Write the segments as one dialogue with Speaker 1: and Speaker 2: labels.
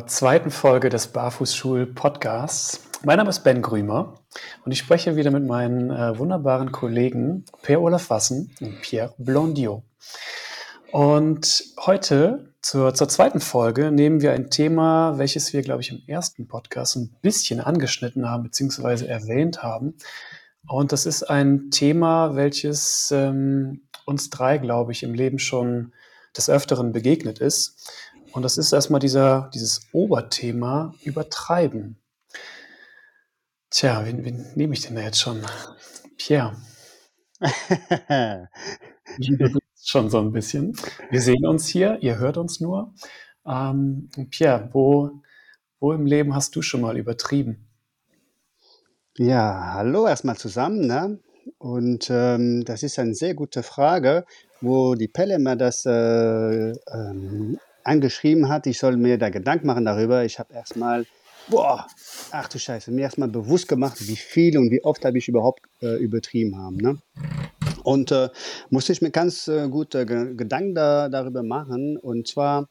Speaker 1: zur zweiten Folge des Barfußschul-Podcasts. Mein Name ist Ben Grümer und ich spreche wieder mit meinen äh, wunderbaren Kollegen Pierre-Olaf Wassen und Pierre Blondio. Und heute zur, zur zweiten Folge nehmen wir ein Thema, welches wir, glaube ich, im ersten Podcast ein bisschen angeschnitten haben bzw. erwähnt haben. Und das ist ein Thema, welches ähm, uns drei, glaube ich, im Leben schon des Öfteren begegnet ist. Und das ist erstmal dieser, dieses Oberthema Übertreiben. Tja, wen, wen nehme ich denn da jetzt schon? Pierre. schon so ein bisschen. Wir sehen uns hier, ihr hört uns nur. Ähm, Pierre, wo, wo im Leben hast du schon mal übertrieben?
Speaker 2: Ja, hallo erstmal zusammen. Ne? Und ähm, das ist eine sehr gute Frage, wo die Pelle mir das äh, ähm, angeschrieben hat, ich soll mir da Gedanken machen darüber. Ich habe erstmal, boah, ach du Scheiße, mir erstmal bewusst gemacht, wie viel und wie oft habe ich überhaupt äh, übertrieben haben. Ne? Und äh, musste ich mir ganz äh, gut äh, Gedanken da, darüber machen. Und zwar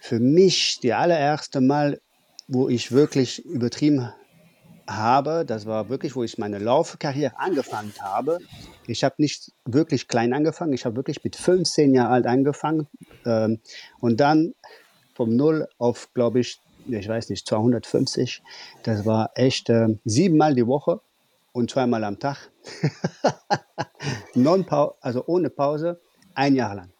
Speaker 2: für mich die allererste Mal, wo ich wirklich übertrieben habe, das war wirklich, wo ich meine Laufkarriere angefangen habe. Ich habe nicht wirklich klein angefangen, ich habe wirklich mit 15 Jahren alt angefangen ähm, und dann vom Null auf, glaube ich, ich weiß nicht, 250. Das war echt äh, siebenmal die Woche und zweimal am Tag. non also ohne Pause, ein Jahr lang.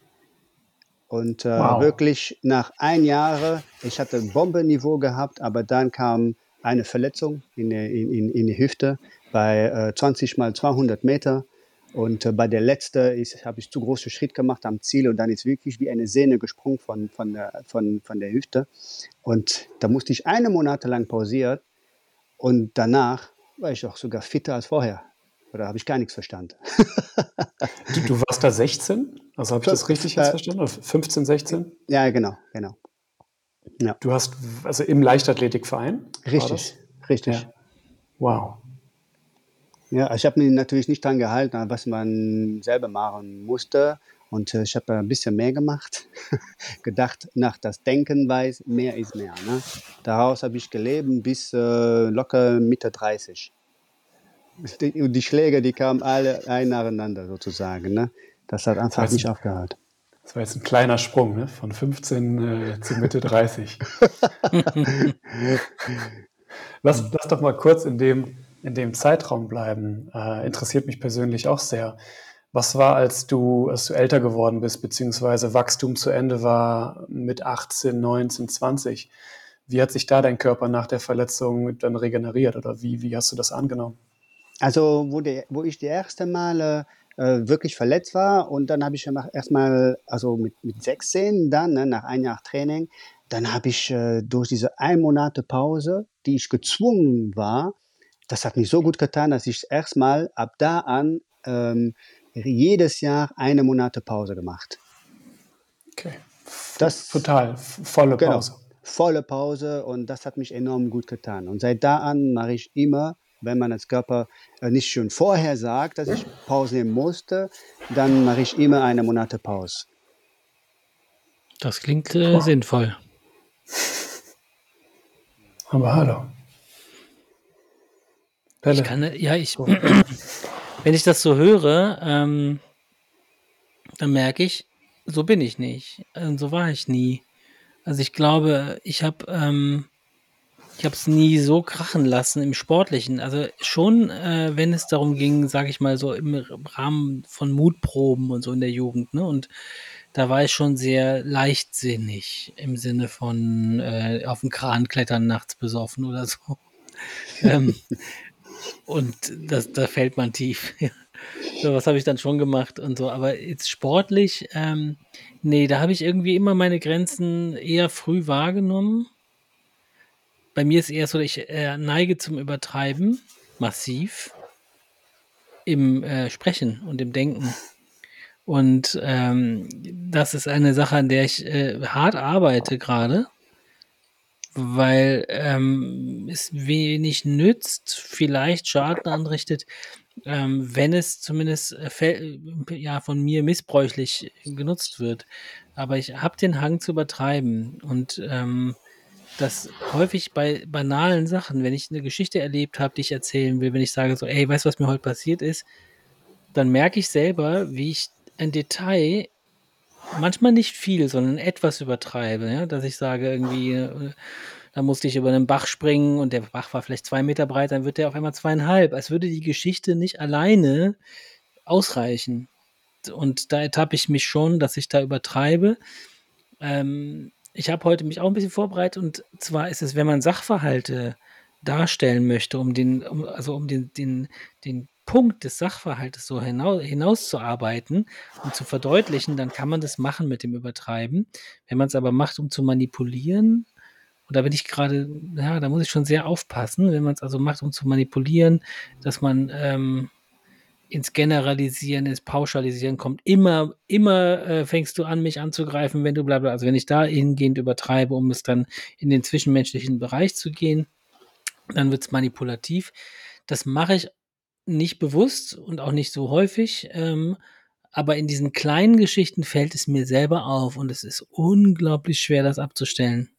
Speaker 2: Und äh, wow. wirklich nach ein Jahr, ich hatte ein Bombenniveau gehabt, aber dann kam eine Verletzung in, in, in, die Hüfte bei äh, 20 mal 200 Meter. Und äh, bei der letzten habe ich zu großen Schritt gemacht am Ziel und dann ist wirklich wie eine Sehne gesprungen von, von, der, von, von der Hüfte. Und da musste ich eine Monate lang pausieren und danach war ich auch sogar fitter als vorher. Oder habe ich gar nichts verstanden?
Speaker 1: du, du, warst da 16? Also habe ich das richtig äh, verstanden? 15, 16?
Speaker 2: Ja, genau, genau.
Speaker 1: Ja. Du hast, also im Leichtathletikverein?
Speaker 2: Richtig, richtig. Ja.
Speaker 1: Wow.
Speaker 2: Ja, ich habe mich natürlich nicht daran gehalten, was man selber machen musste. Und äh, ich habe ein bisschen mehr gemacht. Gedacht, nach das Denken weiß, mehr ist mehr. Ne? Daraus habe ich gelebt bis äh, locker Mitte 30. Die, die Schläge, die kamen alle ein nacheinander sozusagen. Ne? Das hat einfach das nicht aufgehört.
Speaker 1: Das war jetzt ein kleiner Sprung, ne? von 15 äh, zu Mitte 30. lass, lass doch mal kurz in dem, in dem Zeitraum bleiben. Äh, interessiert mich persönlich auch sehr. Was war, als du, als du älter geworden bist, beziehungsweise Wachstum zu Ende war mit 18, 19, 20? Wie hat sich da dein Körper nach der Verletzung dann regeneriert oder wie, wie hast du das angenommen?
Speaker 2: Also, wo, die, wo ich die erste Male äh, wirklich verletzt war. Und dann habe ich erstmal, also mit, mit 16 dann, ne, nach einem Jahr Training, dann habe ich äh, durch diese ein Monate Pause, die ich gezwungen war, das hat mich so gut getan, dass ich erstmal ab da an ähm, jedes Jahr eine Monate Pause gemacht.
Speaker 1: Okay. Das, Total, volle genau, Pause. Genau,
Speaker 2: volle Pause und das hat mich enorm gut getan. Und seit da an mache ich immer wenn man als Körper äh, nicht schon vorher sagt, dass ich Pause nehmen musste, dann mache ich immer eine Monate Pause.
Speaker 3: Das klingt äh, sinnvoll.
Speaker 1: Aber hallo.
Speaker 3: Pelle. Ich kann, ja, ich, wenn ich das so höre, ähm, dann merke ich, so bin ich nicht. Also, so war ich nie. Also ich glaube, ich habe ähm, ich habe es nie so krachen lassen im Sportlichen. Also schon, äh, wenn es darum ging, sage ich mal so im Rahmen von Mutproben und so in der Jugend. Ne? Und da war ich schon sehr leichtsinnig im Sinne von äh, auf den Kran klettern nachts besoffen oder so. ähm, und das, da fällt man tief. so, was habe ich dann schon gemacht und so. Aber jetzt sportlich, ähm, nee, da habe ich irgendwie immer meine Grenzen eher früh wahrgenommen bei mir ist eher so, ich äh, neige zum Übertreiben massiv im äh, Sprechen und im Denken. Und ähm, das ist eine Sache, an der ich äh, hart arbeite gerade, weil ähm, es wenig nützt, vielleicht Schaden anrichtet, ähm, wenn es zumindest äh, ja, von mir missbräuchlich genutzt wird. Aber ich habe den Hang zu übertreiben und ähm, dass häufig bei banalen Sachen, wenn ich eine Geschichte erlebt habe, die ich erzählen will, wenn ich sage so, ey, weißt du, was mir heute passiert ist, dann merke ich selber, wie ich ein Detail manchmal nicht viel, sondern etwas übertreibe, ja? dass ich sage irgendwie, äh, da musste ich über einen Bach springen und der Bach war vielleicht zwei Meter breit, dann wird der auf einmal zweieinhalb, als würde die Geschichte nicht alleine ausreichen. Und da ertappe ich mich schon, dass ich da übertreibe. Ähm, ich habe heute mich auch ein bisschen vorbereitet und zwar ist es, wenn man Sachverhalte darstellen möchte, um den, um, also um den, den, den Punkt des Sachverhaltes so hinaus, hinauszuarbeiten und zu verdeutlichen, dann kann man das machen mit dem Übertreiben. Wenn man es aber macht, um zu manipulieren, und da bin ich gerade, ja, da muss ich schon sehr aufpassen, wenn man es also macht, um zu manipulieren, dass man ähm, ins Generalisieren, ins Pauschalisieren kommt. Immer, immer äh, fängst du an, mich anzugreifen, wenn du bla bla. Also wenn ich da hingehend übertreibe, um es dann in den zwischenmenschlichen Bereich zu gehen, dann wird es manipulativ. Das mache ich nicht bewusst und auch nicht so häufig. Ähm, aber in diesen kleinen Geschichten fällt es mir selber auf und es ist unglaublich schwer, das abzustellen.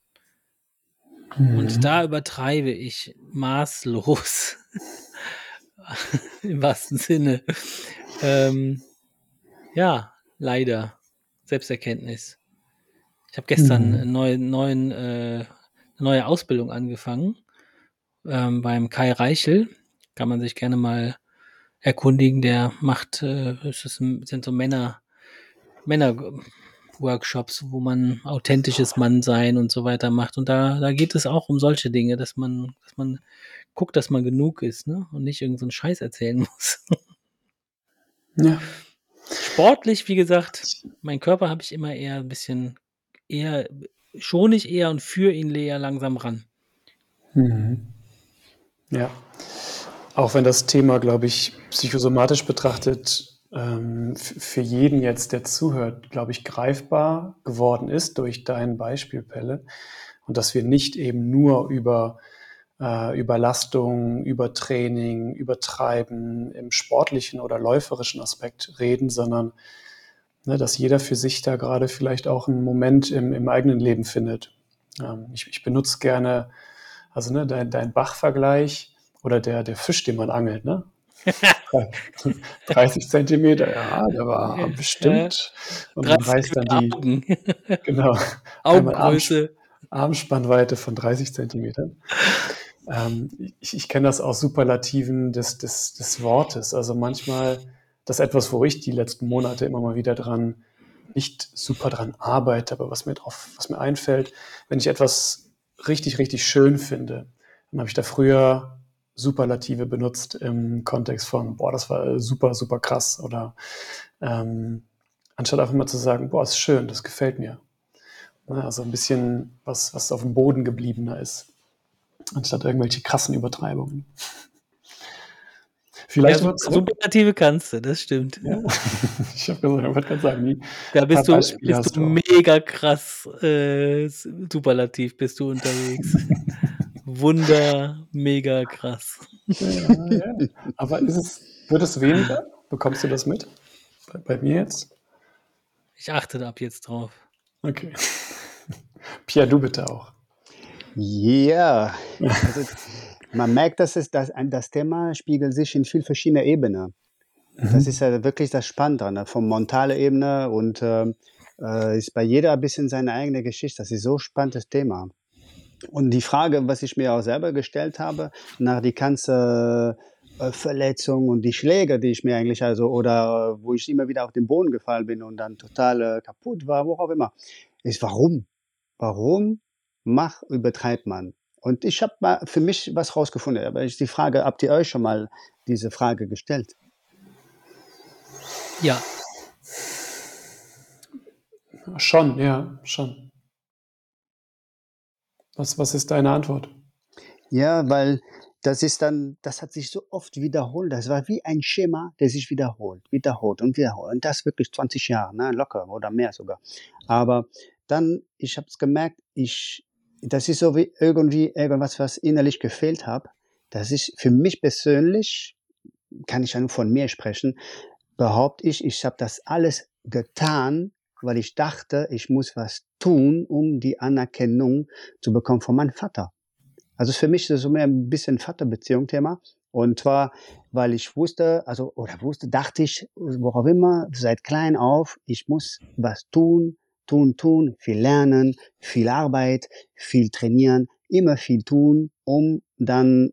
Speaker 3: Mhm. Und da übertreibe ich maßlos. Im wahrsten Sinne. Ähm, ja, leider. Selbsterkenntnis. Ich habe gestern mhm. eine neue, neuen, äh, neue Ausbildung angefangen ähm, beim Kai Reichel. Kann man sich gerne mal erkundigen. Der macht, äh, es sind so Männer, Männer Workshops, wo man authentisches Mannsein und so weiter macht. Und da, da geht es auch um solche Dinge, dass man, dass man guckt, dass man genug ist, ne? Und nicht irgendeinen so Scheiß erzählen muss. ja. Sportlich, wie gesagt, mein Körper habe ich immer eher ein bisschen eher, schon nicht eher und für ihn eher langsam ran.
Speaker 1: Mhm. Ja. Auch wenn das Thema, glaube ich, psychosomatisch betrachtet ähm, für jeden jetzt, der zuhört, glaube ich, greifbar geworden ist durch dein Beispiel, Pelle. Und dass wir nicht eben nur über äh, Überlastung, über Training, Übertreiben im sportlichen oder läuferischen Aspekt reden, sondern ne, dass jeder für sich da gerade vielleicht auch einen Moment im, im eigenen Leben findet. Ähm, ich, ich benutze gerne, also ne, dein, dein Bach-Vergleich oder der, der Fisch, den man angelt, ne? 30 Zentimeter, ja, der war bestimmt. Und man reißt dann die, genau, Augengröße. Armspannweite von 30 Zentimetern. Ähm, ich, ich kenne das aus Superlativen des, des, des Wortes. Also manchmal, das ist etwas, wo ich die letzten Monate immer mal wieder dran, nicht super dran arbeite, aber was mir drauf, was mir einfällt, wenn ich etwas richtig, richtig schön finde, dann habe ich da früher Superlative benutzt im Kontext von, boah, das war super, super krass. Oder ähm, anstatt einfach mal zu sagen, boah, ist schön, das gefällt mir. Also ein bisschen was, was auf dem Boden gebliebener ist, anstatt irgendwelche krassen Übertreibungen.
Speaker 3: Vielleicht ja, Superlative kannst du, das stimmt. Ja. Ich habe gesagt, ich wollte sagen, nie. Da bist du, bist du mega krass äh, Superlativ bist du unterwegs. Wunder, mega krass. Ja,
Speaker 1: ja. Aber ist es, wird es weniger? Bekommst du das mit? Bei, bei mir jetzt?
Speaker 3: Ich achte da ab jetzt drauf.
Speaker 1: Okay. Pia, du bitte auch.
Speaker 2: Ja, also, man merkt, dass es, dass das Thema spiegelt sich in viel verschiedene Ebenen. Mhm. Das ist ja wirklich das Spannende ne? vom mentale Ebene und äh, äh, ist bei jeder ein bisschen seine eigene Geschichte. Das ist so ein spannendes Thema. Und die Frage, was ich mir auch selber gestellt habe, nach die ganze äh, Verletzung und die Schläge, die ich mir eigentlich also, oder wo ich immer wieder auf den Boden gefallen bin und dann total äh, kaputt war, wo auch immer, ist warum? Warum mach, übertreibt man? Und ich habe mal für mich was rausgefunden. Aber ich die Frage, habt ihr euch schon mal diese Frage gestellt?
Speaker 3: Ja.
Speaker 1: Schon, ja, schon. Was, was ist deine Antwort?
Speaker 2: Ja, weil das ist dann, das hat sich so oft wiederholt. Das war wie ein Schema, der sich wiederholt, wiederholt und wiederholt. Und das wirklich 20 Jahre, ne, locker oder mehr sogar. Aber dann, ich habe es gemerkt, ich, das ist so wie irgendwie irgendwas, was innerlich gefehlt hat. Das ist für mich persönlich, kann ich ja nur von mir sprechen, behaupte ich, ich habe das alles getan, weil ich dachte, ich muss was tun, um die Anerkennung zu bekommen von meinem Vater. Also für mich ist das so mehr ein bisschen Vaterbeziehung-Thema. Und zwar, weil ich wusste, also, oder wusste, dachte ich, worauf immer, seit klein auf, ich muss was tun, tun, tun, viel lernen, viel Arbeit, viel trainieren, immer viel tun, um dann,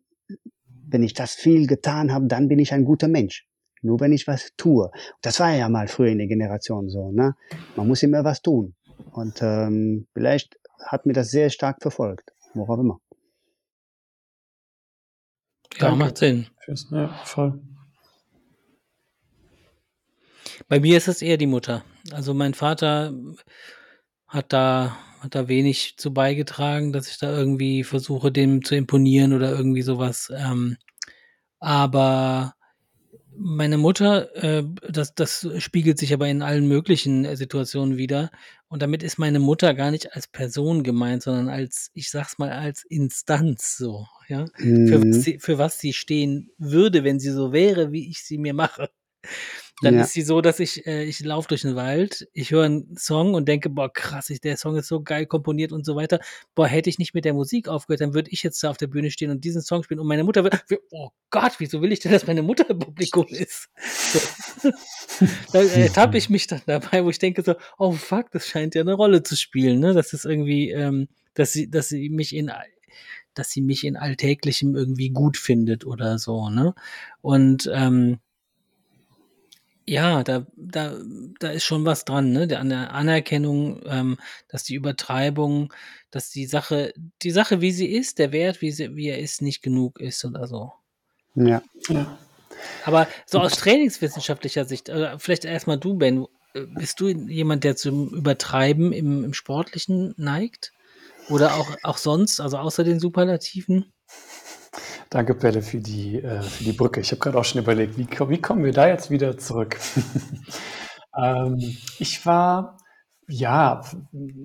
Speaker 2: wenn ich das viel getan habe, dann bin ich ein guter Mensch. Nur wenn ich was tue. Das war ja mal früher in der Generation so. Ne? Man muss immer was tun. Und ähm, vielleicht hat mir das sehr stark verfolgt, worauf immer.
Speaker 3: Ja, Danke. macht Sinn.
Speaker 1: Ja, voll.
Speaker 3: Bei mir ist es eher die Mutter. Also mein Vater hat da, hat da wenig zu beigetragen, dass ich da irgendwie versuche, dem zu imponieren oder irgendwie sowas. Ähm, aber meine Mutter, äh, das, das spiegelt sich aber in allen möglichen äh, Situationen wieder. Und damit ist meine Mutter gar nicht als Person gemeint, sondern als, ich sag's mal, als Instanz so, ja. Mhm. Für, was mhm. sie, für was sie stehen würde, wenn sie so wäre, wie ich sie mir mache. Dann ja. ist sie so, dass ich, äh, ich laufe durch den Wald, ich höre einen Song und denke, boah, krass, der Song ist so geil komponiert und so weiter. Boah, hätte ich nicht mit der Musik aufgehört, dann würde ich jetzt da auf der Bühne stehen und diesen Song spielen und meine Mutter wird, oh Gott, wieso will ich denn, dass meine Mutter im Publikum ist? So. da ertappe ich mich dann dabei, wo ich denke so, oh fuck, das scheint ja eine Rolle zu spielen, ne? Das ist irgendwie, ähm, dass sie, dass sie mich in dass sie mich in Alltäglichem irgendwie gut findet oder so, ne? Und ähm, ja, da, da, da ist schon was dran, ne? An der Anerkennung, ähm, dass die Übertreibung, dass die Sache, die Sache, wie sie ist, der Wert, wie, sie, wie er ist, nicht genug ist oder so.
Speaker 2: Ja. ja.
Speaker 3: Aber so aus trainingswissenschaftlicher Sicht, äh, vielleicht erstmal du, Ben, äh, bist du jemand, der zum Übertreiben im, im Sportlichen neigt? Oder auch, auch sonst, also außer den Superlativen?
Speaker 1: Danke, Pelle, für die, äh, für die Brücke. Ich habe gerade auch schon überlegt, wie, wie kommen wir da jetzt wieder zurück? ähm, ich war, ja,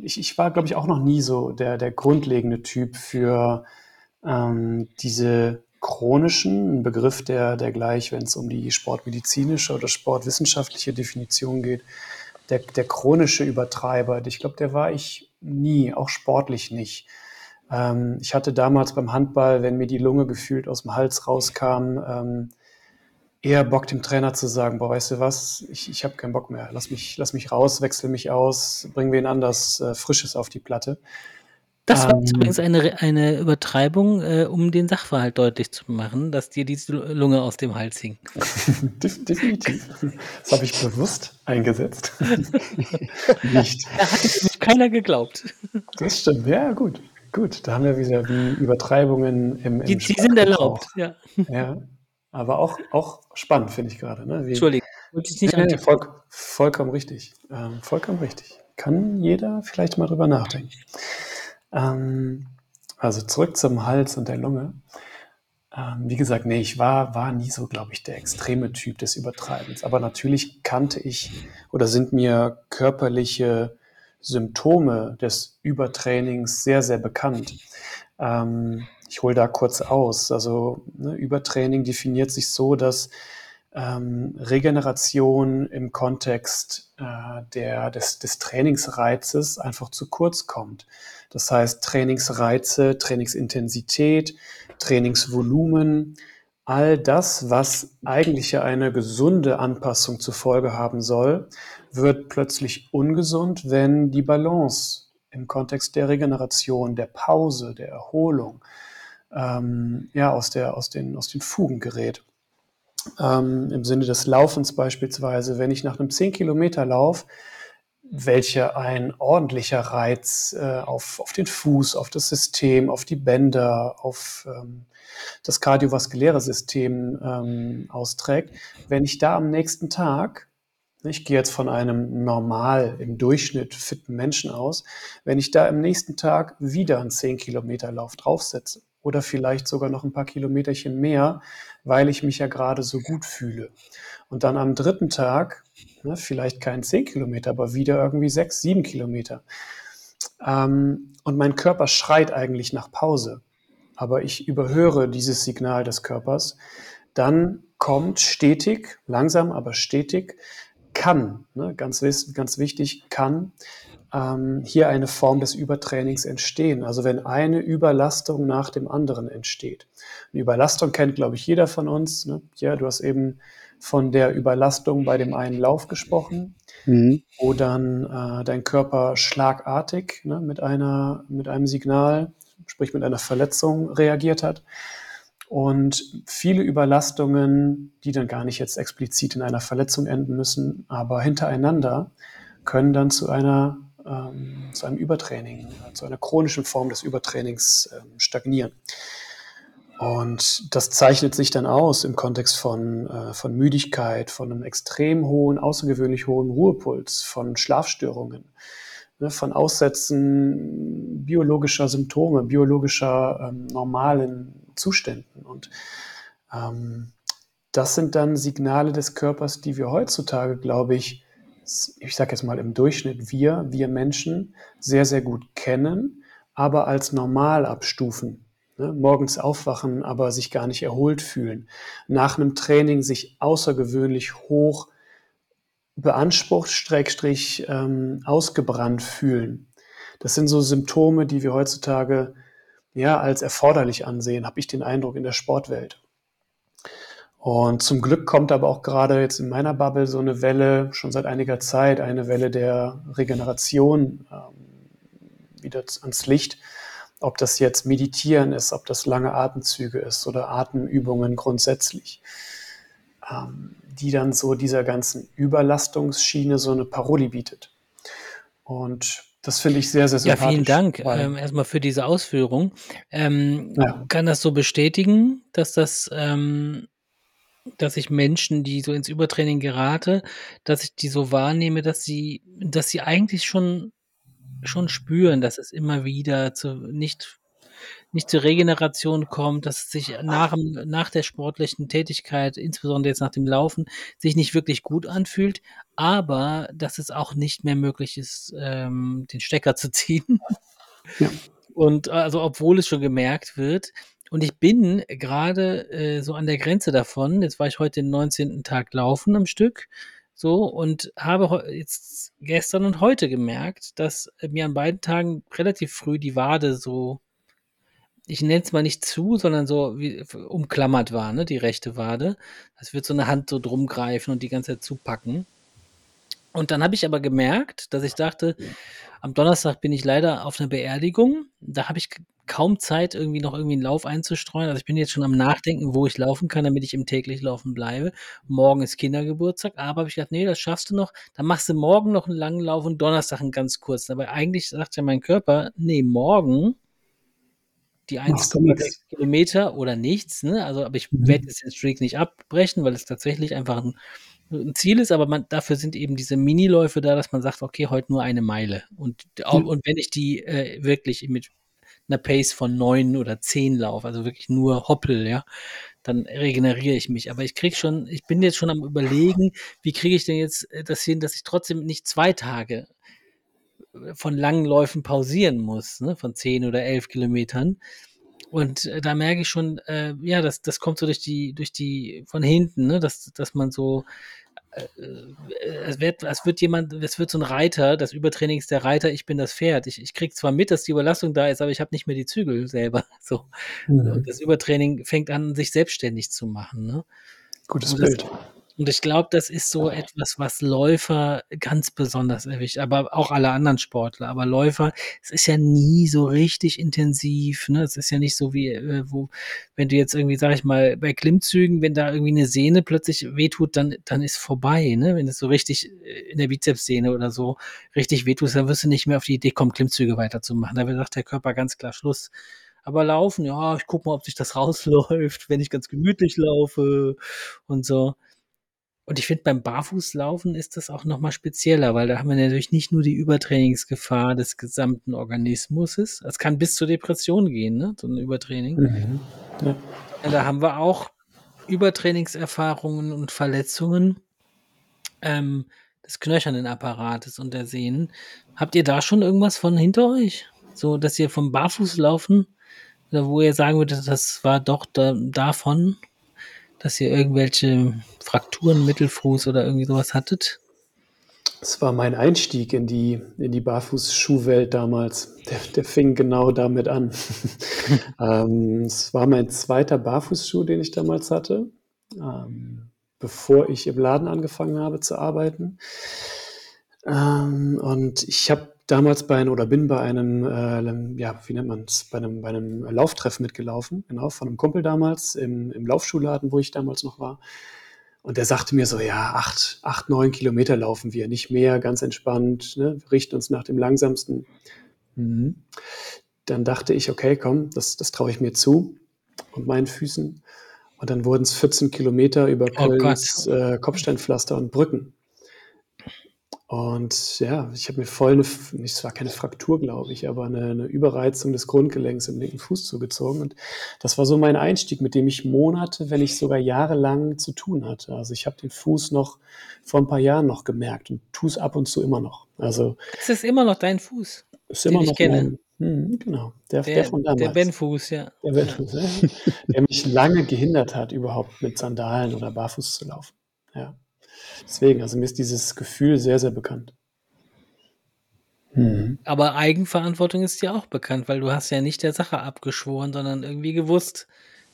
Speaker 1: ich, ich war, glaube ich, auch noch nie so der, der grundlegende Typ für ähm, diese chronischen, ein Begriff, der, der gleich, wenn es um die sportmedizinische oder sportwissenschaftliche Definition geht, der, der chronische Übertreiber. Ich glaube, der war ich nie, auch sportlich nicht. Ähm, ich hatte damals beim Handball, wenn mir die Lunge gefühlt aus dem Hals rauskam, ähm, eher Bock dem Trainer zu sagen, boah, weißt du was, ich, ich habe keinen Bock mehr, lass mich, lass mich raus, wechsel mich aus, bring wen anders äh, Frisches auf die Platte.
Speaker 3: Das war ähm, übrigens eine, eine Übertreibung, äh, um den Sachverhalt deutlich zu machen, dass dir die Lunge aus dem Hals hing.
Speaker 1: Definitiv. Das habe ich bewusst eingesetzt.
Speaker 3: Nicht. Da hat nämlich keiner geglaubt.
Speaker 1: Das stimmt, ja, gut. Gut, da haben wir wieder wie Übertreibungen im, im
Speaker 3: Die, die sind erlaubt, ja.
Speaker 1: Ja, aber auch, auch spannend, finde ich gerade. Ne?
Speaker 3: Wie, Entschuldigung,
Speaker 1: nicht nee, voll, Vollkommen richtig. Ähm, vollkommen richtig. Kann jeder vielleicht mal drüber nachdenken. Ähm, also zurück zum Hals und der Lunge. Ähm, wie gesagt, nee, ich war, war nie so, glaube ich, der extreme Typ des Übertreibens. Aber natürlich kannte ich oder sind mir körperliche Symptome des Übertrainings sehr, sehr bekannt. Ähm, ich hole da kurz aus. Also ne, Übertraining definiert sich so, dass ähm, Regeneration im Kontext äh, der, des, des Trainingsreizes einfach zu kurz kommt. Das heißt, Trainingsreize, Trainingsintensität, Trainingsvolumen, all das, was eigentlich eine gesunde Anpassung zur Folge haben soll, wird plötzlich ungesund, wenn die Balance im Kontext der Regeneration, der Pause, der Erholung, ähm, ja, aus, der, aus, den, aus den Fugen gerät. Ähm, Im Sinne des Laufens beispielsweise, wenn ich nach einem 10 Kilometer Lauf, welcher ein ordentlicher Reiz äh, auf, auf den Fuß, auf das System, auf die Bänder, auf ähm, das kardiovaskuläre System ähm, austrägt, wenn ich da am nächsten Tag ich gehe jetzt von einem normal im Durchschnitt fitten Menschen aus. Wenn ich da im nächsten Tag wieder einen 10 Kilometer Lauf draufsetze oder vielleicht sogar noch ein paar Kilometerchen mehr, weil ich mich ja gerade so gut fühle. Und dann am dritten Tag, ne, vielleicht kein 10 Kilometer, aber wieder irgendwie 6, 7 Kilometer. Ähm, und mein Körper schreit eigentlich nach Pause, aber ich überhöre dieses Signal des Körpers, dann kommt stetig, langsam, aber stetig kann, ne, ganz, ganz wichtig, kann ähm, hier eine Form des Übertrainings entstehen. Also wenn eine Überlastung nach dem anderen entsteht. Eine Überlastung kennt, glaube ich, jeder von uns. Ne? Ja, du hast eben von der Überlastung bei dem einen Lauf gesprochen, mhm. wo dann äh, dein Körper schlagartig ne, mit, einer, mit einem Signal, sprich mit einer Verletzung reagiert hat. Und viele Überlastungen, die dann gar nicht jetzt explizit in einer Verletzung enden müssen, aber hintereinander, können dann zu einer ähm, zu einem Übertraining, zu einer chronischen Form des Übertrainings ähm, stagnieren. Und das zeichnet sich dann aus im Kontext von, äh, von Müdigkeit, von einem extrem hohen, außergewöhnlich hohen Ruhepuls, von Schlafstörungen, ne, von Aussätzen biologischer Symptome, biologischer ähm, normalen Zuständen. Und ähm, das sind dann Signale des Körpers, die wir heutzutage, glaube ich, ich sage jetzt mal im Durchschnitt wir, wir Menschen, sehr, sehr gut kennen, aber als normal abstufen. Ne? Morgens aufwachen, aber sich gar nicht erholt fühlen. Nach einem Training sich außergewöhnlich hoch beansprucht, Streckstrich ähm, ausgebrannt fühlen. Das sind so Symptome, die wir heutzutage ja als erforderlich ansehen, habe ich den Eindruck in der Sportwelt. Und zum Glück kommt aber auch gerade jetzt in meiner Bubble so eine Welle, schon seit einiger Zeit, eine Welle der Regeneration ähm, wieder ans Licht. Ob das jetzt Meditieren ist, ob das lange Atemzüge ist oder Atemübungen grundsätzlich, die dann so dieser ganzen Überlastungsschiene so eine Paroli bietet. Und das finde ich sehr, sehr
Speaker 3: sympathisch. Ja, vielen Dank ähm, erstmal für diese Ausführung. Ähm, ja. Kann das so bestätigen, dass das ähm, dass ich Menschen, die so ins Übertraining gerate, dass ich die so wahrnehme, dass sie, dass sie eigentlich schon, schon spüren, dass es immer wieder zu, nicht, nicht zur Regeneration kommt, dass es sich nach, nach der sportlichen Tätigkeit, insbesondere jetzt nach dem Laufen, sich nicht wirklich gut anfühlt, aber dass es auch nicht mehr möglich ist, ähm, den Stecker zu ziehen. Ja. Und also, obwohl es schon gemerkt wird, und ich bin gerade äh, so an der Grenze davon. Jetzt war ich heute den 19. Tag laufen am Stück. So, und habe jetzt gestern und heute gemerkt, dass mir an beiden Tagen relativ früh die Wade so, ich nenne es mal nicht zu, sondern so wie, umklammert war, ne, die rechte Wade. Das wird so eine Hand so drum greifen und die ganze Zeit zupacken. Und dann habe ich aber gemerkt, dass ich dachte, am Donnerstag bin ich leider auf einer Beerdigung. Da habe ich kaum Zeit, irgendwie noch irgendwie einen Lauf einzustreuen. Also ich bin jetzt schon am Nachdenken, wo ich laufen kann, damit ich im täglich Laufen bleibe. Morgen ist Kindergeburtstag, aber habe ich gedacht, nee, das schaffst du noch. Dann machst du morgen noch einen langen Lauf und Donnerstag einen ganz kurzen. Aber eigentlich sagt ja mein Körper, nee, morgen die 1,6 Kilometer oder nichts. Ne? Also, aber ich mhm. werde jetzt den Streak nicht abbrechen, weil es tatsächlich einfach ein, ein Ziel ist, aber man, dafür sind eben diese Miniläufe da, dass man sagt, okay, heute nur eine Meile. Und, mhm. und wenn ich die äh, wirklich mit einer Pace von neun oder zehn laufe, also wirklich nur Hoppel, ja, dann regeneriere ich mich. Aber ich kriege schon, ich bin jetzt schon am überlegen, wie kriege ich denn jetzt äh, das hin, dass ich trotzdem nicht zwei Tage von langen Läufen pausieren muss, ne, von zehn oder elf Kilometern. Und äh, da merke ich schon, äh, ja, das, das kommt so durch die, durch die, von hinten, ne, dass, dass man so äh, es wird, es wird jemand, es wird so ein Reiter, das Übertraining ist der Reiter, ich bin das Pferd. Ich, ich kriege zwar mit, dass die Überlastung da ist, aber ich habe nicht mehr die Zügel selber. So. Mhm. Und das Übertraining fängt an, sich selbstständig zu machen. Ne?
Speaker 1: Gutes Bild.
Speaker 3: Und ich glaube, das ist so etwas, was Läufer ganz besonders erwischt, aber auch alle anderen Sportler. Aber Läufer, es ist ja nie so richtig intensiv. Ne? Es ist ja nicht so wie, äh, wo, wenn du jetzt irgendwie, sag ich mal, bei Klimmzügen, wenn da irgendwie eine Sehne plötzlich wehtut, dann, dann ist vorbei. Ne? Wenn es so richtig äh, in der Bizepssehne oder so richtig wehtut, dann wirst du nicht mehr auf die Idee kommen, Klimmzüge weiterzumachen. Da sagt der Körper ganz klar Schluss. Aber laufen, ja, ich guck mal, ob sich das rausläuft, wenn ich ganz gemütlich laufe und so. Und ich finde, beim Barfußlaufen ist das auch nochmal spezieller, weil da haben wir natürlich nicht nur die Übertrainingsgefahr des gesamten Organismus. Es kann bis zur Depression gehen, ne? so ein Übertraining. Mhm. Ja. Da haben wir auch Übertrainingserfahrungen und Verletzungen ähm, des knöchernen Apparates und der Sehnen. Habt ihr da schon irgendwas von hinter euch? So, dass ihr vom Barfußlaufen, wo ihr sagen würdet, das war doch da, davon? Dass ihr irgendwelche Frakturen, Mittelfuß oder irgendwie sowas hattet?
Speaker 1: Das war mein Einstieg in die, in die Barfußschuhwelt damals. Der, der fing genau damit an. ähm, es war mein zweiter Barfußschuh, den ich damals hatte, ähm, bevor ich im Laden angefangen habe zu arbeiten. Ähm, und ich habe damals bei einem oder bin bei einem, äh, ja, wie nennt man es, bei einem, bei einem Lauftreff mitgelaufen, genau, von einem Kumpel damals im, im Laufschuhladen, wo ich damals noch war. Und der sagte mir so, ja, acht, acht, neun Kilometer laufen wir, nicht mehr, ganz entspannt, ne? wir richten uns nach dem langsamsten. Mhm. Dann dachte ich, okay, komm, das, das traue ich mir zu und meinen Füßen. Und dann wurden es 14 Kilometer über oh Kölns äh, Kopfsteinpflaster und Brücken. Und ja, ich habe mir voll eine, es war keine Fraktur, glaube ich, aber eine, eine, Überreizung des Grundgelenks im linken Fuß zugezogen. Und das war so mein Einstieg, mit dem ich Monate, wenn nicht sogar jahrelang zu tun hatte. Also ich habe den Fuß noch vor ein paar Jahren noch gemerkt und tue es ab und zu immer noch. Also
Speaker 3: es ist immer noch dein Fuß,
Speaker 1: ist immer den noch ich kenne. Mein, hm, genau,
Speaker 3: der, der, der von damals. Der Ben-Fuß, ja.
Speaker 1: Der Ben-Fuß, ja. der mich lange gehindert hat, überhaupt mit Sandalen oder barfuß zu laufen. Ja. Deswegen, also mir ist dieses Gefühl sehr, sehr bekannt.
Speaker 3: Mhm. Aber Eigenverantwortung ist dir auch bekannt, weil du hast ja nicht der Sache abgeschworen, sondern irgendwie gewusst,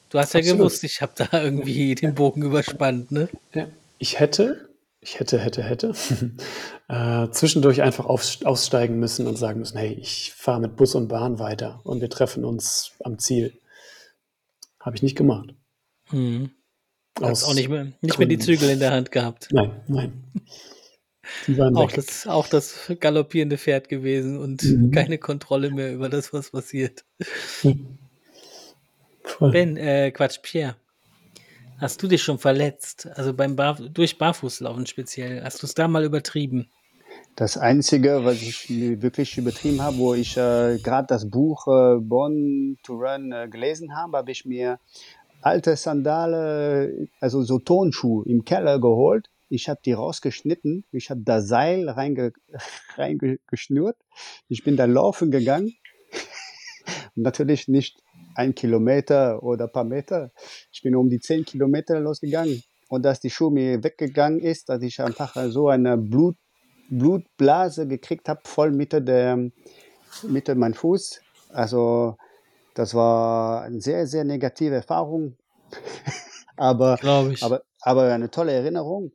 Speaker 3: du hast ja Absolut. gewusst, ich habe da irgendwie den Bogen überspannt, ne?
Speaker 1: Ja. Ich hätte, ich hätte, hätte, hätte, äh, zwischendurch einfach auf, aussteigen müssen und sagen müssen, hey, ich fahre mit Bus und Bahn weiter und wir treffen uns am Ziel. Habe ich nicht gemacht.
Speaker 3: Mhm. Hast auch nicht mehr, nicht mehr die Zügel in der Hand gehabt.
Speaker 1: Nein, nein.
Speaker 3: auch, das, auch das galoppierende Pferd gewesen und mhm. keine Kontrolle mehr über das, was passiert. Mhm. Ben, äh, Quatsch, Pierre. Hast du dich schon verletzt? Also beim Bar durch Barfußlaufen speziell. Hast du es da mal übertrieben?
Speaker 2: Das Einzige, was ich wirklich übertrieben habe, wo ich äh, gerade das Buch äh, Born to Run äh, gelesen habe, habe ich mir alte Sandale, also so Tonschuhe im Keller geholt. Ich habe die rausgeschnitten. Ich habe da Seil reinge, reingeschnürt. Ich bin da laufen gegangen. Natürlich nicht ein Kilometer oder paar Meter. Ich bin um die zehn Kilometer losgegangen. Und dass die Schuhe mir weggegangen ist, dass ich einfach so eine Blut, Blutblase gekriegt habe, voll Mitte der Mitte mein Fuß. Also das war eine sehr, sehr negative Erfahrung, aber, aber, aber eine tolle Erinnerung.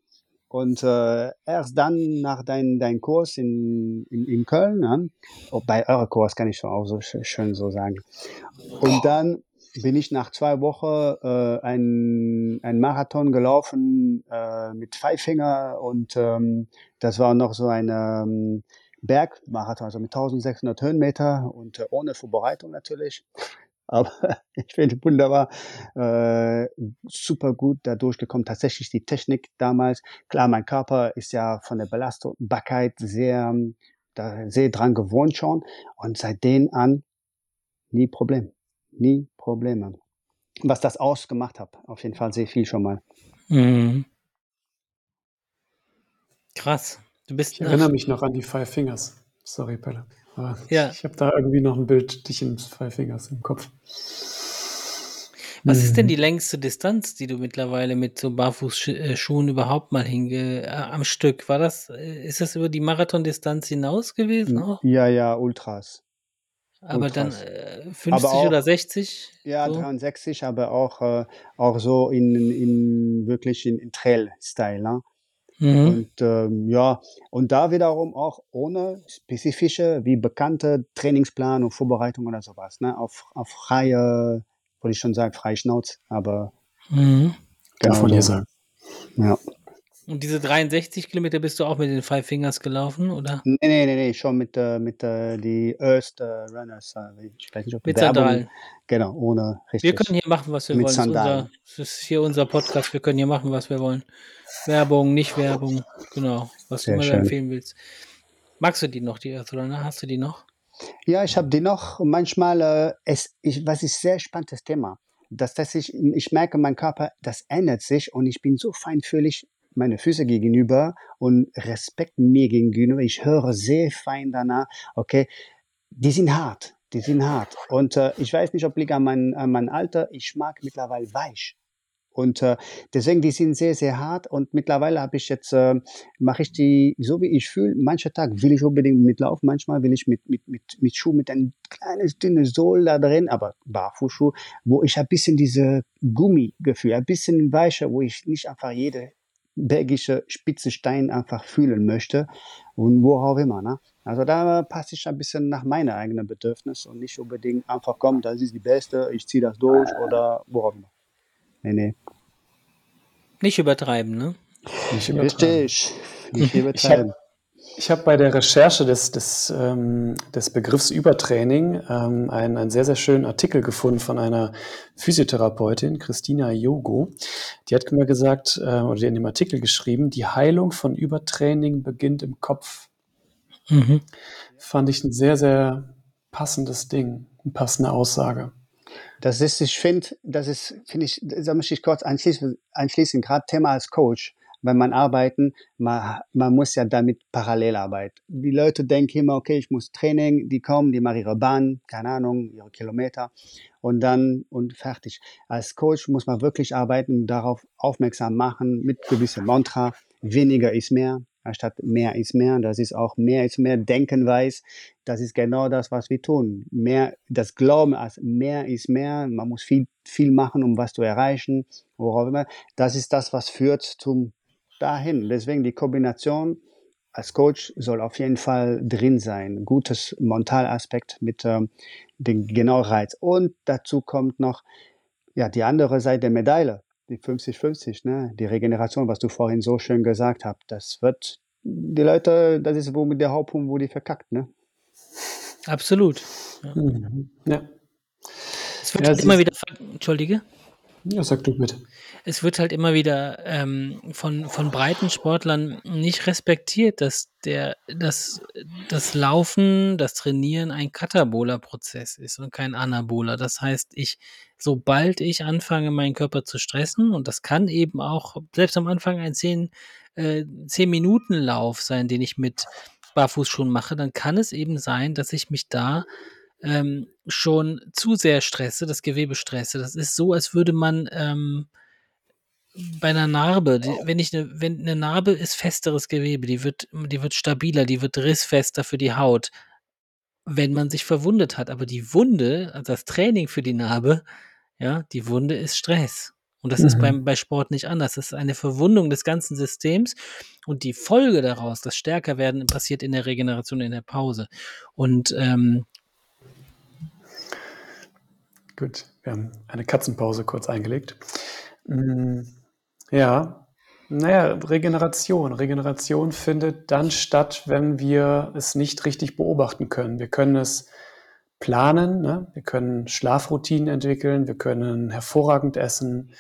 Speaker 2: Und äh, erst dann nach deinem dein Kurs in, in, in Köln, ne? oh, bei eurem Kurs kann ich schon auch so schön so sagen. Und dann bin ich nach zwei Wochen äh, ein, ein Marathon gelaufen äh, mit Pfeifinger und ähm, das war noch so ein ähm, Bergmarathon, also mit 1600 Höhenmeter und äh, ohne Vorbereitung natürlich. Aber ich finde wunderbar, äh, super gut da durchgekommen. Tatsächlich die Technik damals. Klar, mein Körper ist ja von der Belastbarkeit sehr, da sehr dran gewohnt schon. Und seitdem an nie Problem. Nie Probleme. Was das ausgemacht hat, auf jeden Fall sehr viel schon mal. Mhm.
Speaker 3: Krass. Du bist
Speaker 1: ich erinnere mich noch an die Five Fingers. Sorry, Pelle. Aber ja. Ich habe da irgendwie noch ein Bild dich in Five Fingers im Kopf.
Speaker 3: Was ist denn mhm. die längste Distanz, die du mittlerweile mit so Barfußschuhen überhaupt mal hinge äh, am Stück? War das, äh, ist das über die Marathondistanz hinaus gewesen?
Speaker 2: Auch? Ja, ja, Ultras.
Speaker 3: Aber Ultras. dann äh, 50 aber auch, oder 60?
Speaker 2: Ja, so? 63, aber auch, äh, auch so in, in wirklich in, in Trail-Style. Ne? Mhm. Und ähm, ja, und da wiederum auch ohne spezifische, wie bekannte Trainingsplan und Vorbereitung oder sowas, ne? Auf, auf freie, wollte ich schon sagen, freie Schnauze, aber
Speaker 1: mhm. genau Darf man hier sagen.
Speaker 2: Ja.
Speaker 3: Und diese 63 Kilometer bist du auch mit den Five Fingers gelaufen, oder?
Speaker 2: Nee, nee, nee, nee schon mit, äh, mit äh, die Earth äh, Runners. Äh,
Speaker 3: ich weiß nicht, ob mit Sandalen.
Speaker 2: Genau, ohne
Speaker 3: richtig. Wir können hier machen, was wir mit wollen. Sandalen. Das das ist hier unser Podcast. Wir können hier machen, was wir wollen. Werbung, nicht Werbung. Genau, was Sehr du mal empfehlen willst. Magst du die noch, die Earth Runner? Hast du die noch?
Speaker 2: Ja, ich habe die noch. Manchmal, äh, es, ich, was ist sehr spannendes Thema. Dass, dass ich, ich merke, mein Körper, das ändert sich und ich bin so feinfühlig meine Füße gegenüber und Respekt mir gegenüber. Ich höre sehr fein danach, okay, die sind hart, die sind hart. Und äh, ich weiß nicht, ob liegt an mein, an mein Alter, ich mag mittlerweile weich. Und äh, deswegen, die sind sehr, sehr hart. Und mittlerweile habe ich jetzt, äh, mache ich die so, wie ich fühle. Mancher Tag will ich unbedingt mitlaufen, manchmal will ich mit, mit, mit, mit Schuh, mit einem kleinen, dünnen Sohl da drin, aber Barfußschuh, wo ich ein bisschen diese Gummigefühl, ein bisschen weicher, wo ich nicht einfach jede bergische spitze Stein einfach fühlen möchte und wo auch immer. Ne? Also da passe ich ein bisschen nach meinen eigenen Bedürfnissen und nicht unbedingt einfach, komm, das ist die Beste, ich ziehe das durch oder wo auch immer. Nee, nee.
Speaker 3: Nicht übertreiben, ne?
Speaker 2: Nicht übertreiben. Richtig. Nicht übertreiben.
Speaker 1: Ich habe hab bei der Recherche des, des, ähm, des Begriffs Übertraining ähm, einen, einen sehr, sehr schönen Artikel gefunden von einer Physiotherapeutin, Christina Yogo. Die hat immer gesagt, äh, oder die in dem Artikel geschrieben, die Heilung von Übertraining beginnt im Kopf. Mhm. Fand ich ein sehr, sehr passendes Ding, eine passende Aussage.
Speaker 2: Das ist, ich finde, das ist, finde ich, da möchte ich kurz anschließen, anschließen gerade Thema als Coach. Wenn man arbeiten, man, man muss ja damit parallel arbeiten. Die Leute denken immer, okay, ich muss Training, die kommen, die machen ihre Bahn, keine Ahnung, ihre Kilometer und dann und fertig. Als Coach muss man wirklich arbeiten, darauf aufmerksam machen mit gewissem Mantra. Weniger ist mehr, anstatt mehr ist mehr. Das ist auch mehr ist mehr Denkenweise. Das ist genau das, was wir tun. Mehr, das Glauben als mehr ist mehr. Man muss viel, viel machen, um was zu erreichen. Worauf immer. Das ist das, was führt zum dahin. Deswegen die Kombination als Coach soll auf jeden Fall drin sein. Gutes Mentalaspekt mit ähm, dem genauen Reiz. Und dazu kommt noch ja, die andere Seite der Medaille die 50-50, ne? die Regeneration, was du vorhin so schön gesagt hast, das wird die Leute, das ist wo mit der Hauptpunkt, wo die verkackt, ne?
Speaker 3: Absolut. Ja. Mhm. ja. Es wird ja, immer wieder, entschuldige.
Speaker 1: Ja, sag du bitte.
Speaker 3: Es wird halt immer wieder ähm, von, von breiten Sportlern nicht respektiert, dass der, dass das Laufen, das Trainieren ein kataboler Prozess ist und kein anaboler. Das heißt, ich, sobald ich anfange, meinen Körper zu stressen, und das kann eben auch selbst am Anfang ein 10, äh, 10 Minuten Lauf sein, den ich mit Barfußschuhen mache, dann kann es eben sein, dass ich mich da ähm, schon zu sehr stresse, das Gewebe stresse. Das ist so, als würde man ähm, bei einer Narbe, die, wenn ich eine, wenn eine Narbe ist festeres Gewebe, die wird, die wird stabiler, die wird rissfester für die Haut, wenn man sich verwundet hat. Aber die Wunde, also das Training für die Narbe, ja, die Wunde ist Stress. Und das mhm. ist beim, bei Sport nicht anders. Das ist eine Verwundung des ganzen Systems. Und die Folge daraus, das Stärkerwerden, passiert in der Regeneration, in der Pause. Und ähm,
Speaker 1: Gut, wir haben eine Katzenpause kurz eingelegt. Mm, ja, naja, Regeneration. Regeneration findet dann statt, wenn wir es nicht richtig beobachten können. Wir können es planen, ne? wir können Schlafroutinen entwickeln, wir können hervorragend essen,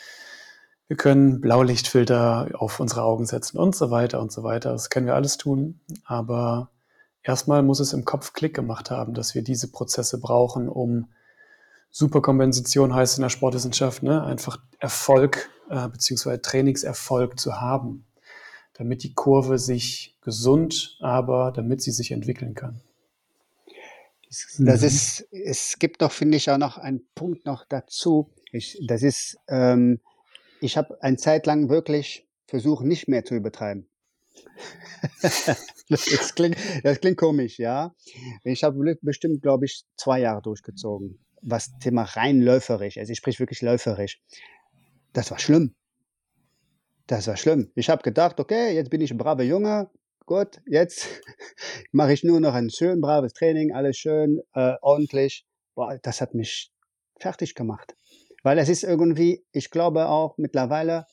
Speaker 1: wir können Blaulichtfilter auf unsere Augen setzen und so weiter und so weiter. Das können wir alles tun, aber erstmal muss es im Kopf Klick gemacht haben, dass wir diese Prozesse brauchen, um Superkompensation heißt in der Sportwissenschaft, ne, einfach Erfolg äh, bzw. Trainingserfolg zu haben, damit die Kurve sich gesund, aber damit sie sich entwickeln kann.
Speaker 2: Das mhm. ist, es gibt noch, finde ich, auch noch einen Punkt noch dazu. Ich, das ist, ähm, ich habe eine Zeit lang wirklich versucht, nicht mehr zu übertreiben. das, klingt, das klingt komisch, ja. Ich habe bestimmt, glaube ich, zwei Jahre durchgezogen was Thema rein läuferisch, also ich sprich wirklich läuferisch, das war schlimm. Das war schlimm. Ich habe gedacht, okay, jetzt bin ich ein braver Junge, gut, jetzt mache ich nur noch ein schön braves Training, alles schön, äh, ordentlich. Boah, das hat mich fertig gemacht. Weil es ist irgendwie, ich glaube auch mittlerweile,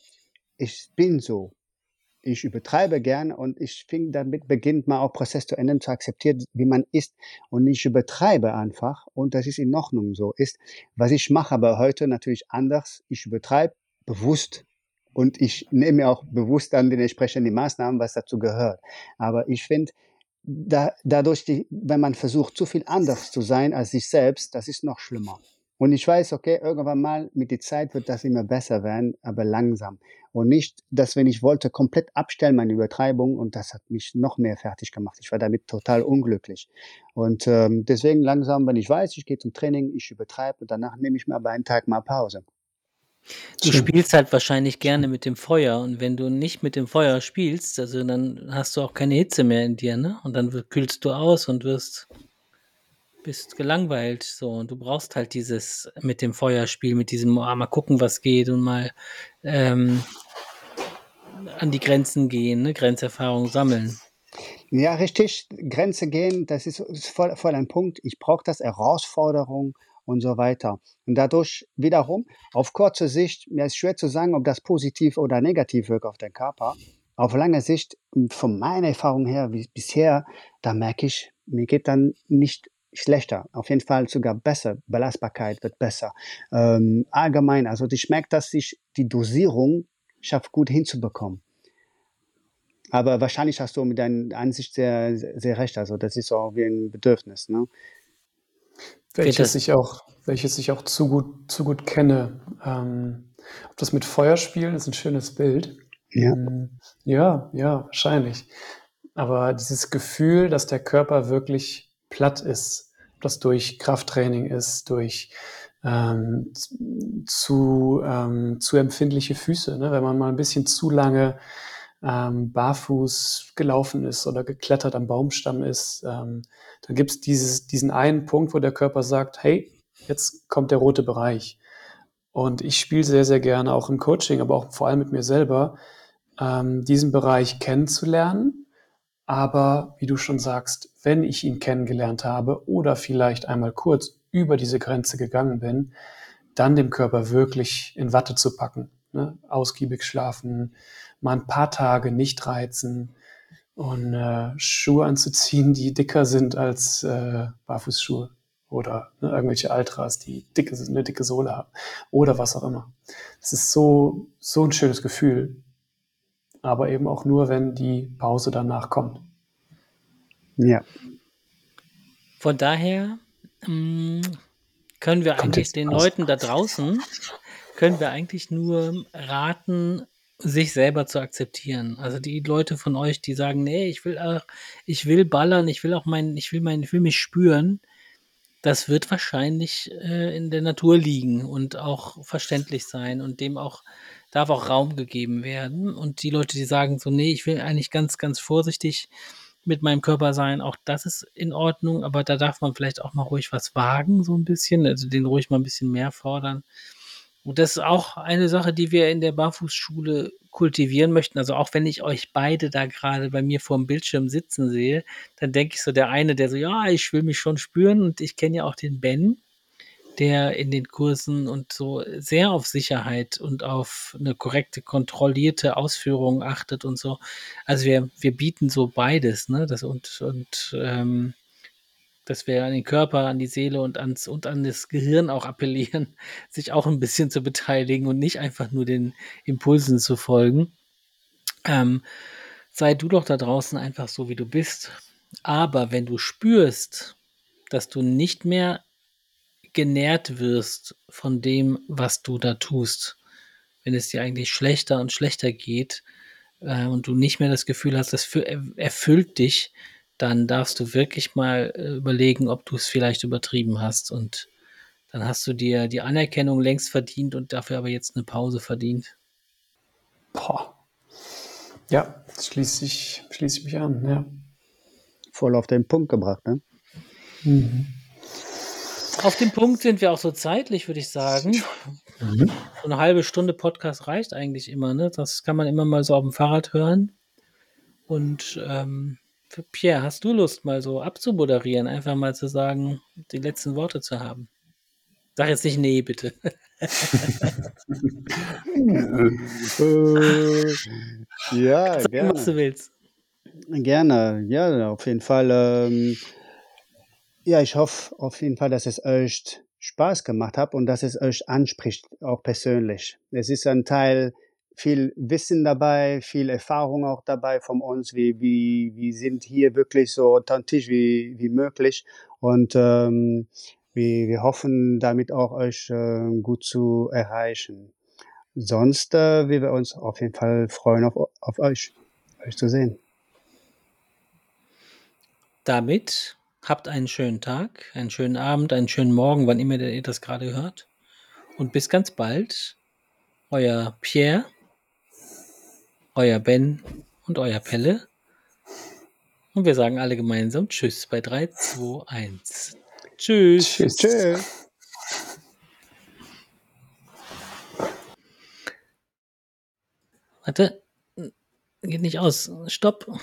Speaker 2: ich bin so ich übertreibe gern und ich finde, damit beginnt man auch Prozess zu ändern, zu akzeptieren, wie man ist und ich übertreibe einfach und das ist in Ordnung so ist. Was ich mache aber heute natürlich anders. Ich übertreibe bewusst und ich nehme auch bewusst an den entsprechenden Maßnahmen, was dazu gehört. Aber ich finde, da, dadurch, die, wenn man versucht, zu viel anders zu sein als sich selbst, das ist noch schlimmer. Und ich weiß, okay, irgendwann mal mit der Zeit wird das immer besser werden, aber langsam. Und nicht, dass wenn ich wollte, komplett abstellen meine Übertreibung und das hat mich noch mehr fertig gemacht. Ich war damit total unglücklich. Und ähm, deswegen langsam, wenn ich weiß, ich gehe zum Training, ich übertreibe und danach nehme ich mir aber einen Tag mal Pause.
Speaker 3: Du
Speaker 1: Schön.
Speaker 3: spielst halt wahrscheinlich gerne mit dem Feuer und wenn du nicht mit dem Feuer spielst, also dann hast du auch keine Hitze mehr in dir, ne? Und dann kühlst du aus und wirst bist gelangweilt so und du brauchst halt dieses mit dem Feuerspiel, mit diesem: „Ah, mal gucken, was geht“ und mal, ähm an die Grenzen gehen, ne, Grenzerfahrung sammeln.
Speaker 2: Ja, richtig. Grenze gehen, das ist voll voll ein Punkt. Ich brauche das, Herausforderung und so weiter. Und dadurch wiederum, auf kurze Sicht, mir ist schwer zu sagen, ob das positiv oder negativ wirkt auf den Körper. Auf lange Sicht, von meiner Erfahrung her, wie bisher, da merke ich, mir geht dann nicht schlechter, auf jeden Fall sogar besser. Belastbarkeit wird besser. Ähm, allgemein, also ich merke, dass ich die Dosierung schaffe, gut hinzubekommen. Aber wahrscheinlich hast du mit deiner Ansicht sehr, sehr, recht. Also das ist auch wie ein Bedürfnis. Ne?
Speaker 1: Welches ich auch welches ich auch zu gut zu gut kenne. Ähm, ob das mit Feuerspielen ist ein schönes Bild.
Speaker 2: Ja.
Speaker 1: Hm, ja, ja, wahrscheinlich. Aber dieses Gefühl, dass der Körper wirklich platt ist, ob das durch Krafttraining ist, durch ähm, zu, ähm, zu empfindliche Füße, ne? wenn man mal ein bisschen zu lange ähm, barfuß gelaufen ist oder geklettert am Baumstamm ist, ähm, dann gibt es diesen einen Punkt, wo der Körper sagt, hey, jetzt kommt der rote Bereich. Und ich spiele sehr, sehr gerne auch im Coaching, aber auch vor allem mit mir selber, ähm, diesen Bereich kennenzulernen. Aber wie du schon sagst, wenn ich ihn kennengelernt habe oder vielleicht einmal kurz über diese Grenze gegangen bin, dann dem Körper wirklich in Watte zu packen. Ne? Ausgiebig schlafen, mal ein paar Tage nicht reizen und äh, Schuhe anzuziehen, die dicker sind als äh, Barfußschuhe oder ne, irgendwelche Altras, die dicke, eine dicke Sohle haben oder was auch immer. Das ist so, so ein schönes Gefühl, aber eben auch nur, wenn die Pause danach kommt.
Speaker 2: Ja.
Speaker 3: Von daher können wir
Speaker 1: Kommt
Speaker 3: eigentlich den
Speaker 1: raus.
Speaker 3: Leuten da draußen, können wir eigentlich nur raten, sich selber zu akzeptieren. Also die Leute von euch, die sagen, nee, ich will, auch, ich will ballern, ich will auch mein, ich will mein, ich will mich spüren, das wird wahrscheinlich äh, in der Natur liegen und auch verständlich sein und dem auch darf auch Raum gegeben werden. Und die Leute, die sagen so, nee, ich will eigentlich ganz, ganz vorsichtig mit meinem Körper sein, auch das ist in Ordnung, aber da darf man vielleicht auch mal ruhig was wagen, so ein bisschen, also den ruhig mal ein bisschen mehr fordern. Und das ist auch eine Sache, die wir in der Barfußschule kultivieren möchten. Also auch wenn ich euch beide da gerade bei mir vor dem Bildschirm sitzen sehe, dann denke ich so, der eine, der so, ja, ich will mich schon spüren und ich kenne ja auch den Ben, der in den Kursen und so sehr auf Sicherheit und auf eine korrekte, kontrollierte Ausführung achtet und so. Also wir, wir bieten so beides, ne? Das und, und ähm, dass wir an den Körper, an die Seele und ans und an das Gehirn auch appellieren, sich auch ein bisschen zu beteiligen und nicht einfach nur den Impulsen zu folgen. Ähm, sei du doch da draußen einfach so, wie du bist. Aber wenn du spürst, dass du nicht mehr genährt wirst von dem, was du da tust, wenn es dir eigentlich schlechter und schlechter geht äh, und du nicht mehr das Gefühl hast, das erfüllt dich, dann darfst du wirklich mal äh, überlegen, ob du es vielleicht übertrieben hast. Und dann hast du dir die Anerkennung längst verdient und dafür aber jetzt eine Pause verdient.
Speaker 1: Boah. Ja, schließe ich, schließe ich mich an, ja.
Speaker 2: Voll auf den Punkt gebracht, ne?
Speaker 1: Mhm.
Speaker 3: Auf dem Punkt sind wir auch so zeitlich, würde ich sagen.
Speaker 1: Mhm.
Speaker 3: So eine halbe Stunde Podcast reicht eigentlich immer, ne? Das kann man immer mal so auf dem Fahrrad hören. Und ähm, Pierre, hast du Lust, mal so abzumoderieren, einfach mal zu sagen, die letzten Worte zu haben? Sag jetzt nicht nee, bitte.
Speaker 2: Äh, ja,
Speaker 3: Sag,
Speaker 2: gerne.
Speaker 3: was du willst.
Speaker 2: Gerne, ja, auf jeden Fall. Ähm, ja, ich hoffe auf jeden Fall, dass es euch Spaß gemacht hat und dass es euch anspricht, auch persönlich. Es ist ein Teil viel Wissen dabei, viel Erfahrung auch dabei von uns. Wir, wir, wir sind hier wirklich so authentisch wie, wie möglich und ähm, wir, wir hoffen damit auch euch äh, gut zu erreichen. Sonst äh, wir uns auf jeden Fall freuen auf, auf euch, euch zu sehen.
Speaker 3: Damit habt einen schönen Tag, einen schönen Abend, einen schönen Morgen, wann immer ihr das gerade hört. Und bis ganz bald euer Pierre, euer Ben und euer Pelle. Und wir sagen alle gemeinsam Tschüss bei 3, 2, 1. Tschüss.
Speaker 2: Tschüss. Tschüss.
Speaker 3: Warte. Geht nicht aus. Stopp.